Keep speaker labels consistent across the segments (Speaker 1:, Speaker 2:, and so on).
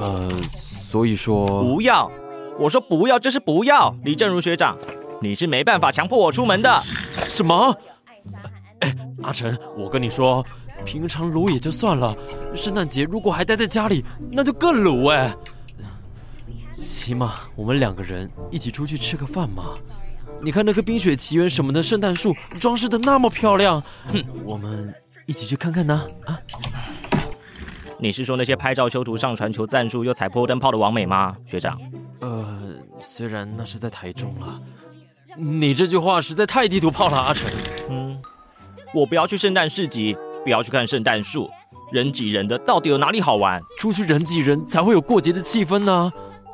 Speaker 1: 呃，所以说
Speaker 2: 不要，我说不要，这是不要。李正如学长，你是没办法强迫我出门的。
Speaker 1: 什么？哎，阿晨，我跟你说，平常撸也就算了，圣诞节如果还待在家里，那就更撸哎。起码我们两个人一起出去吃个饭嘛。你看那棵冰雪奇缘什么的圣诞树装饰的那么漂亮，哼，我们一起去看看呢啊。
Speaker 2: 你是说那些拍照修图、上传求赞助又踩破灯泡的王美吗，学长？
Speaker 1: 呃，虽然那是在台中了，你这句话实在太地图炮了，阿成。
Speaker 2: 嗯，我不要去圣诞市集，不要去看圣诞树，人挤人的，到底有哪里好玩？
Speaker 1: 出去人挤人才会有过节的气氛呢。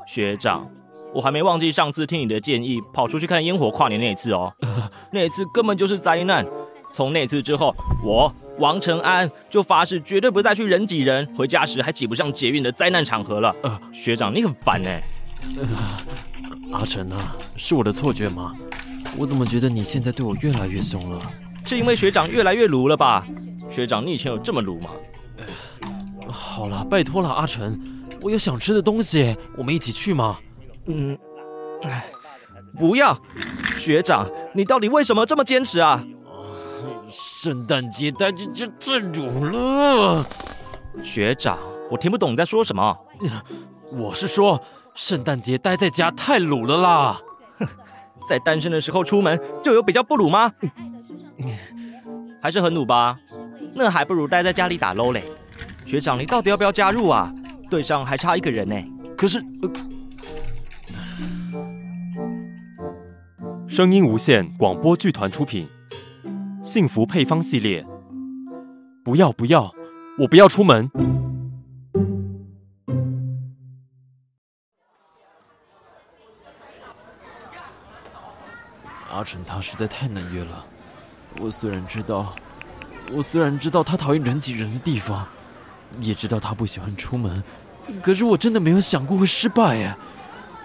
Speaker 2: 学长，我还没忘记上次听你的建议，跑出去看烟火跨年那一次哦。那一次根本就是灾难。从那次之后，我王承安就发誓绝对不再去人挤人，回家时还挤不上捷运的灾难场合了。呃，学长，你很烦呢。
Speaker 1: 阿成啊，是我的错觉吗？我怎么觉得你现在对我越来越凶了？
Speaker 2: 是因为学长越来越鲁了吧？学长，你以前有这么鲁吗？
Speaker 1: 呃好了，拜托了，阿成。我有想吃的东西，我们一起去吗？
Speaker 2: 嗯，哎，不要，学长，你到底为什么这么坚持啊？
Speaker 1: 圣诞节待着就太辱了，
Speaker 2: 学长，我听不懂你在说什么。
Speaker 1: 我是说，圣诞节待在家太鲁了啦。
Speaker 2: 哼，在单身的时候出门就有比较不鲁吗？还是很鲁吧？那还不如待在家里打 LO 嘞。学长，你到底要不要加入啊？队上还差一个人呢，
Speaker 1: 可是，
Speaker 3: 声音无限广播剧团出品，《幸福配方》系列。不要不要，我不要出门。
Speaker 1: 阿成他实在太难约了。我虽然知道，我虽然知道他讨厌人挤人的地方，也知道他不喜欢出门。可是我真的没有想过会失败哎，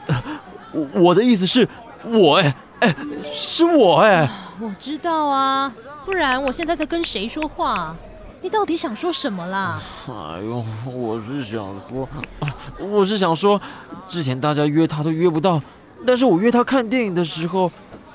Speaker 1: 我我的意思是，我哎哎是我哎，
Speaker 4: 我知道啊，不然我现在在跟谁说话？你到底想说什么啦？
Speaker 1: 哎呦，我是想说，我是想说，之前大家约他都约不到，但是我约他看电影的时候，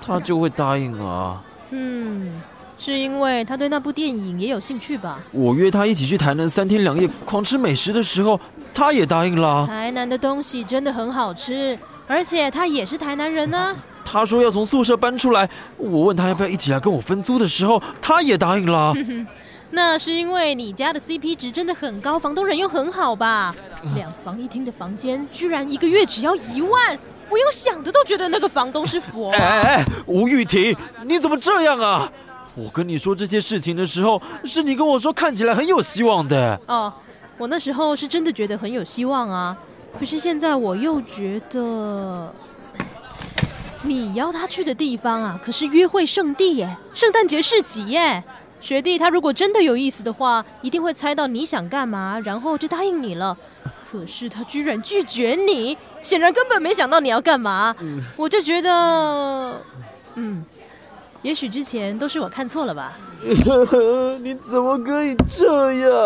Speaker 1: 他就会答应啊。
Speaker 4: 嗯。是因为他对那部电影也有兴趣吧？
Speaker 1: 我约他一起去台南三天两夜狂吃美食的时候，他也答应了。
Speaker 4: 台南的东西真的很好吃，而且他也是台南人呢。
Speaker 1: 他说要从宿舍搬出来，我问他要不要一起来跟我分租的时候，他也答应了。
Speaker 4: 那是因为你家的 CP 值真的很高，房东人又很好吧？两房一厅的房间居然一个月只要一万，我用想的都觉得那个房东是佛。
Speaker 1: 哎哎哎，吴玉婷，你怎么这样啊？我跟你说这些事情的时候，是你跟我说看起来很有希望的。
Speaker 4: 哦，我那时候是真的觉得很有希望啊。可是现在我又觉得，你邀他去的地方啊，可是约会圣地耶，圣诞节市集耶。学弟他如果真的有意思的话，一定会猜到你想干嘛，然后就答应你了。可是他居然拒绝你，显然根本没想到你要干嘛。我就觉得，嗯。也许之前都是我看错了吧？
Speaker 1: 你怎么可以这样？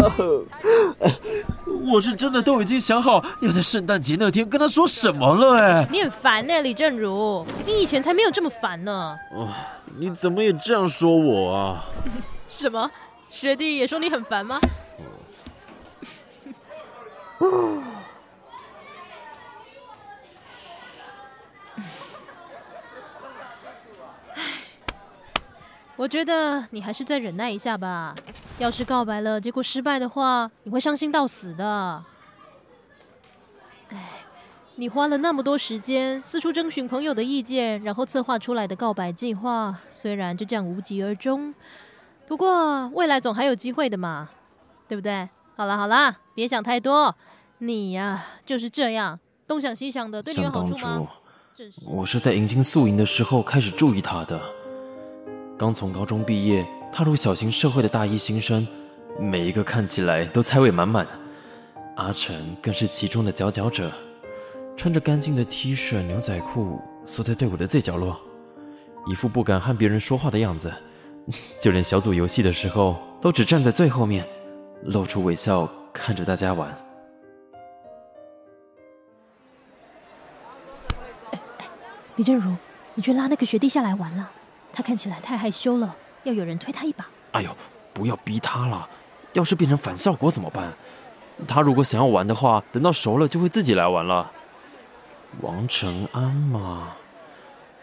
Speaker 1: 我是真的都已经想好要在圣诞节那天跟他说什么了哎！
Speaker 4: 你很烦呢，李正如，你以前才没有这么烦呢。哦，
Speaker 1: 你怎么也这样说我啊？
Speaker 4: 什么？学弟也说你很烦吗？我觉得你还是再忍耐一下吧。要是告白了，结果失败的话，你会伤心到死的。哎，你花了那么多时间四处征询朋友的意见，然后策划出来的告白计划，虽然就这样无疾而终，不过未来总还有机会的嘛，对不对？好了好了，别想太多。你呀就是这样，东想西想的，对你有好处吗？
Speaker 1: 我是在迎新宿营的时候开始注意他的。刚从高中毕业，踏入小型社会的大一新生，每一个看起来都财味满满。阿成更是其中的佼佼者，穿着干净的 T 恤、牛仔裤，缩在队伍的最角落，一副不敢和别人说话的样子。就连小组游戏的时候，都只站在最后面，露出微笑看着大家玩。
Speaker 4: 李正如，你去拉那个学弟下来玩了，他看起来太害羞了，要有人推他一把。
Speaker 1: 哎呦，不要逼他了，要是变成反效果怎么办？他如果想要玩的话，等到熟了就会自己来玩了。王成安嘛，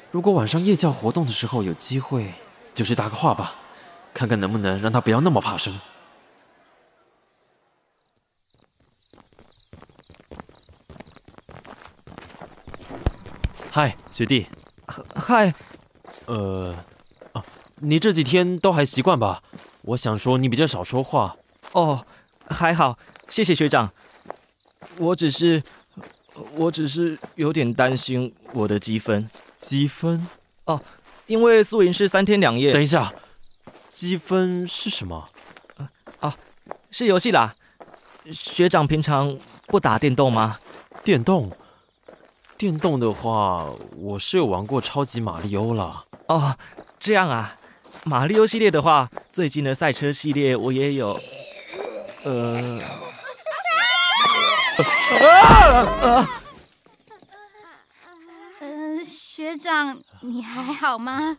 Speaker 1: 如果晚上夜校活动的时候有机会，就去搭个话吧，看看能不能让他不要那么怕生。嗨，学弟。
Speaker 2: 嗨，
Speaker 1: 呃，啊，你这几天都还习惯吧？我想说你比较少说话。
Speaker 2: 哦，还好，谢谢学长。我只是，我只是有点担心我的积分。
Speaker 1: 积分？
Speaker 2: 哦，因为宿营是三天两夜。
Speaker 1: 等一下，积分是什么？
Speaker 2: 啊，是游戏啦。学长平常不打电动吗？
Speaker 1: 电动？电动的话，我是有玩过超级马里欧了。
Speaker 2: 哦，这样啊。马里欧系列的话，最近的赛车系列我也有。呃。
Speaker 5: 啊啊！呃，学长，你还好吗？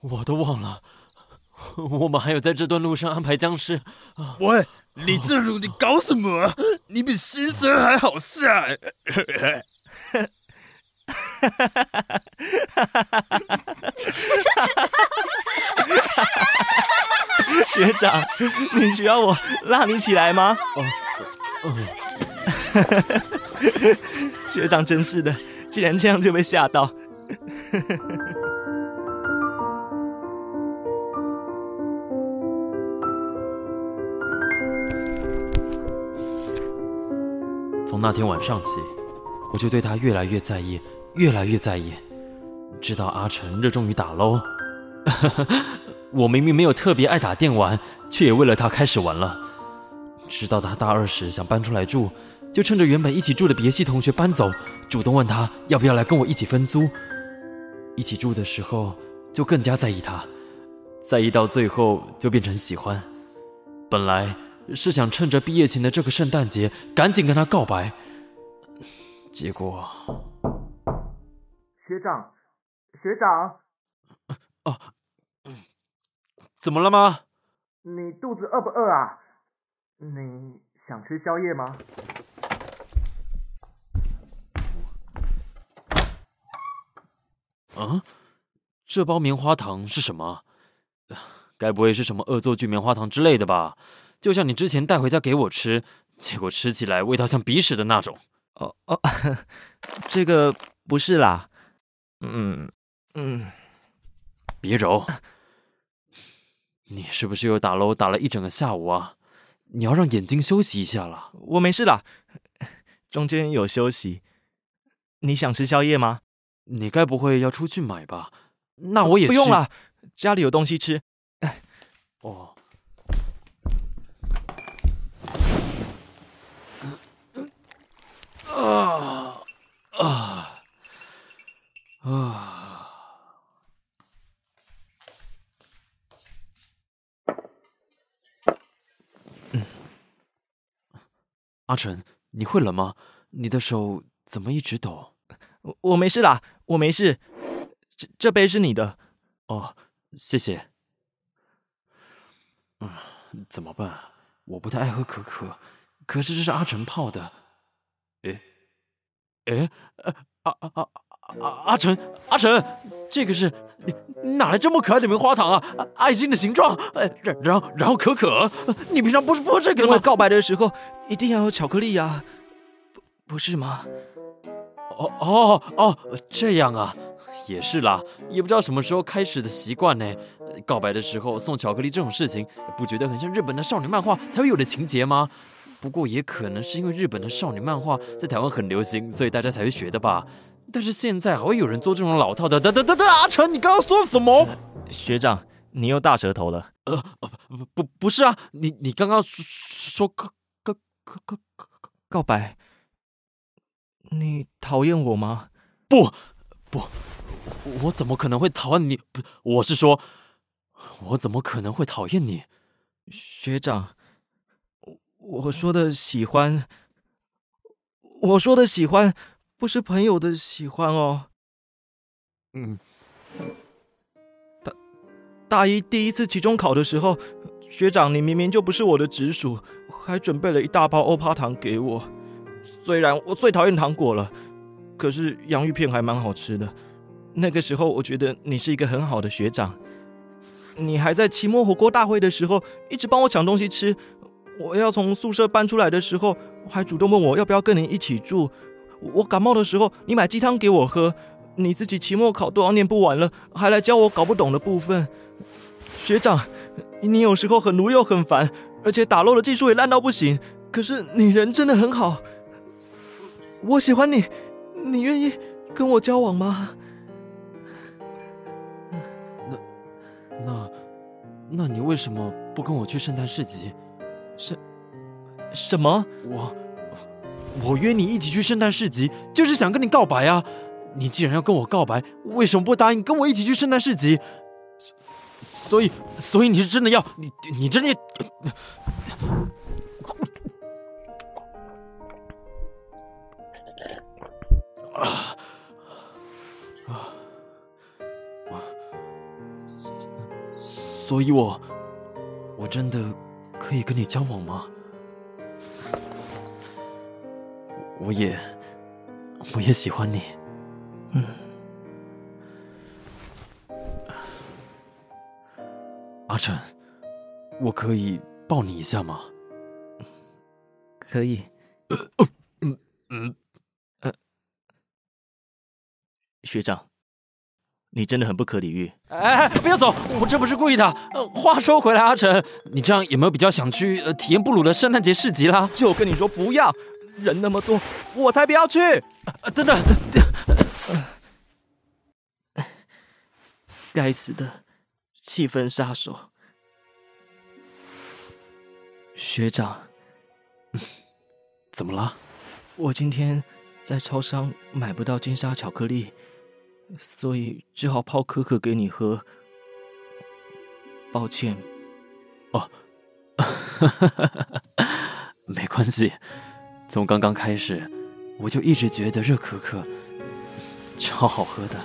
Speaker 1: 我都忘了，我们还有在这段路上安排僵尸。
Speaker 6: 喂，李正如，你搞什么？你比新生还好笑。
Speaker 2: 哈哈哈！学长，你需要我拉你起来吗？哦，哦，学长真是的，竟然这样就被吓到。
Speaker 1: 从那天晚上起，我就对他越来越在意。越来越在意，知道阿成热衷于打喽。我明明没有特别爱打电玩，却也为了他开始玩了。知道他大二时想搬出来住，就趁着原本一起住的别系同学搬走，主动问他要不要来跟我一起分租。一起住的时候就更加在意他，在意到最后就变成喜欢。本来是想趁着毕业前的这个圣诞节赶紧跟他告白，结果。
Speaker 7: 学长，学长，
Speaker 1: 哦，怎么了吗？
Speaker 7: 你肚子饿不饿啊？你想吃宵夜吗？
Speaker 1: 啊，这包棉花糖是什么？该不会是什么恶作剧棉花糖之类的吧？就像你之前带回家给我吃，结果吃起来味道像鼻屎的那种。
Speaker 2: 哦哦，这个不是啦。嗯嗯，
Speaker 1: 别揉！你是不是又打楼打了一整个下午啊？你要让眼睛休息一下了。
Speaker 2: 我没事的，中间有休息。你想吃宵夜吗？
Speaker 1: 你该不会要出去买吧？那我也
Speaker 2: 不用了，家里有东西吃。
Speaker 1: 哦。啊，嗯，阿晨，你会冷吗？你的手怎么一直抖？
Speaker 2: 我我没事啦，我没事。这这杯是你的。
Speaker 1: 哦，谢谢。嗯，怎么办？我不太爱喝可可，可是这是阿晨泡的。诶，诶，啊啊啊！阿阿成，阿成，这个是你哪来这么可爱的棉花糖啊？爱心的形状，然然后然后可可，你平常不是不喝这个吗？
Speaker 2: 告白的时候一定要有巧克力呀，不不是吗？
Speaker 1: 哦哦哦，这样啊，也是啦，也不知道什么时候开始的习惯呢。告白的时候送巧克力这种事情，不觉得很像日本的少女漫画才会有的情节吗？不过也可能是因为日本的少女漫画在台湾很流行，所以大家才会学的吧。但是现在还会有人做这种老套的？等等等等，阿成，你刚刚说什么？
Speaker 2: 学长，你又大舌头了。呃，
Speaker 1: 不不不是啊，你你刚刚说告告告告告
Speaker 2: 告白？你讨厌我吗？
Speaker 1: 不不，我怎么可能会讨厌你？不，我是说，我怎么可能会讨厌你？
Speaker 2: 学长，我说的喜欢，我说的喜欢，不是朋友的喜欢哦。
Speaker 8: 嗯，
Speaker 2: 大大一第一次期中考的时候，学长你明明就不是我的直属，还准备了一大包欧趴糖给我。虽然我最讨厌糖果了，可是洋芋片还蛮好吃的。那个时候我觉得你是一个很好的学长，你还在期末火锅大会的时候一直帮我抢东西吃。我要从宿舍搬出来的时候，还主动问我要不要跟你一起住。我感冒的时候，你买鸡汤给我喝。你自己期末考都要念不完了，还来教我搞不懂的部分。学长，你有时候很奴又很烦，而且打漏的技术也烂到不行。可是你人真的很好，我喜欢你，你愿意跟我交往吗？
Speaker 8: 那那那你为什么不跟我去圣诞市集？
Speaker 2: 什什么？
Speaker 8: 我我约你一起去圣诞市集，就是想跟你告白啊！你既然要跟我告白，为什么不答应跟我一起去圣诞市集？所以，所以你是真的要你，你真的啊啊！所以，我我真的可以跟你交往吗？我也，我也喜欢你。嗯，阿晨，我可以抱你一下吗？
Speaker 2: 可以。
Speaker 8: 嗯嗯
Speaker 2: 呃，学长，你真的很不可理喻。
Speaker 8: 哎，不要走，我这不是故意的。呃，话说回来，阿晨，你这样有没有比较想去呃体验布鲁的圣诞节市集啦？
Speaker 2: 就跟你说不要，人那么多，我才不要去。
Speaker 8: 等等。
Speaker 2: 该死的气氛杀手，学长，
Speaker 8: 怎么了？
Speaker 2: 我今天在超商买不到金沙巧克力，所以只好泡可可给你喝。抱歉。
Speaker 8: 哦，没关系。从刚刚开始，我就一直觉得热可可超好喝的。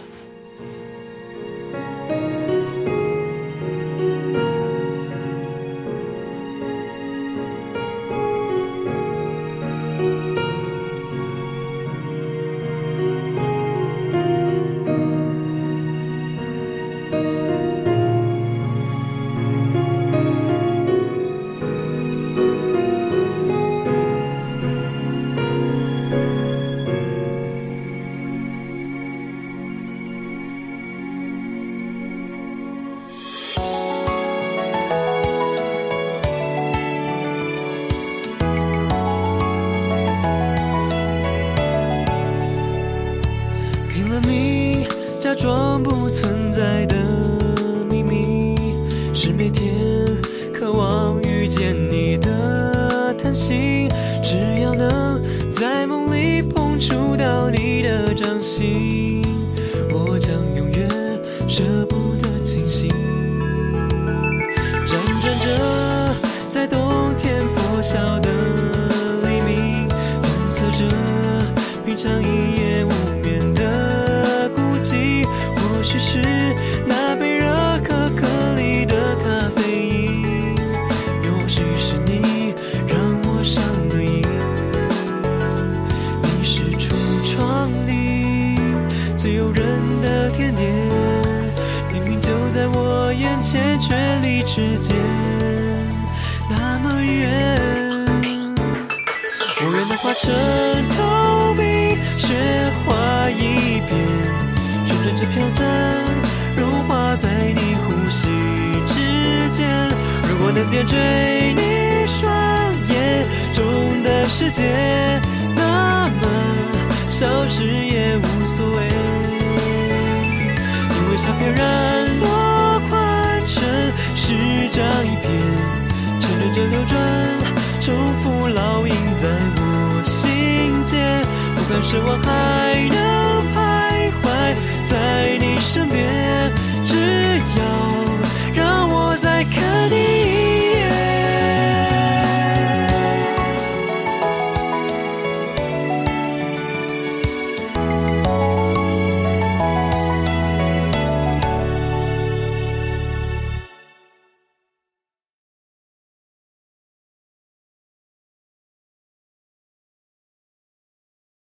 Speaker 1: 心我将永远舍不得清醒。辗转着在冬天破晓的黎明探测着平常一夜无眠的孤寂或许是飘散融化在你呼吸之间，如果能点缀你双眼中的世界，那么消失也无所谓。因为笑飘然落款成诗章一篇，沦着流转重复烙印在我心间，不管是否还能。